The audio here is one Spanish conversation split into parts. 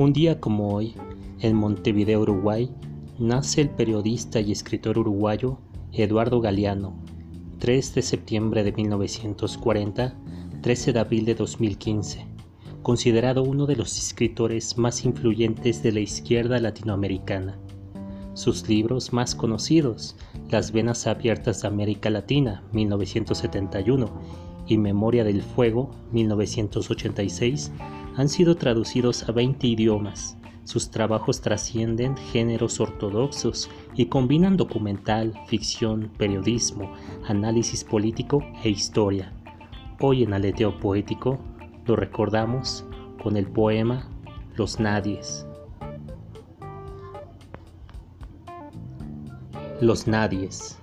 Un día como hoy, en Montevideo, Uruguay, nace el periodista y escritor uruguayo Eduardo Galeano, 3 de septiembre de 1940, 13 de abril de 2015, considerado uno de los escritores más influyentes de la izquierda latinoamericana. Sus libros más conocidos, Las Venas Abiertas de América Latina, 1971, y Memoria del Fuego, 1986, han sido traducidos a 20 idiomas. Sus trabajos trascienden géneros ortodoxos y combinan documental, ficción, periodismo, análisis político e historia. Hoy en Aleteo Poético lo recordamos con el poema Los Nadies. Los Nadies.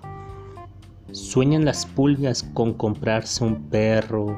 Sueñan las pulgas con comprarse un perro,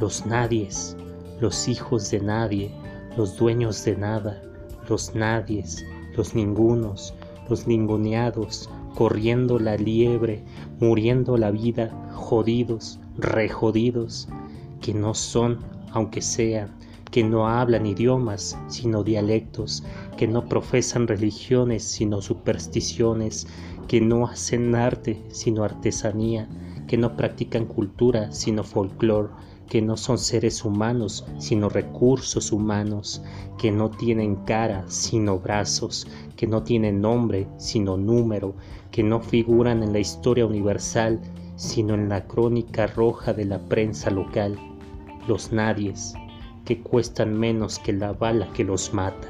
los nadies, los hijos de nadie, los dueños de nada, los nadies, los ningunos, los ninguneados, corriendo la liebre, muriendo la vida, jodidos, rejodidos, que no son, aunque sean, que no hablan idiomas, sino dialectos, que no profesan religiones, sino supersticiones, que no hacen arte, sino artesanía, que no practican cultura, sino folclore, que no son seres humanos, sino recursos humanos, que no tienen cara, sino brazos, que no tienen nombre, sino número, que no figuran en la historia universal, sino en la crónica roja de la prensa local, los nadies, que cuestan menos que la bala que los mata.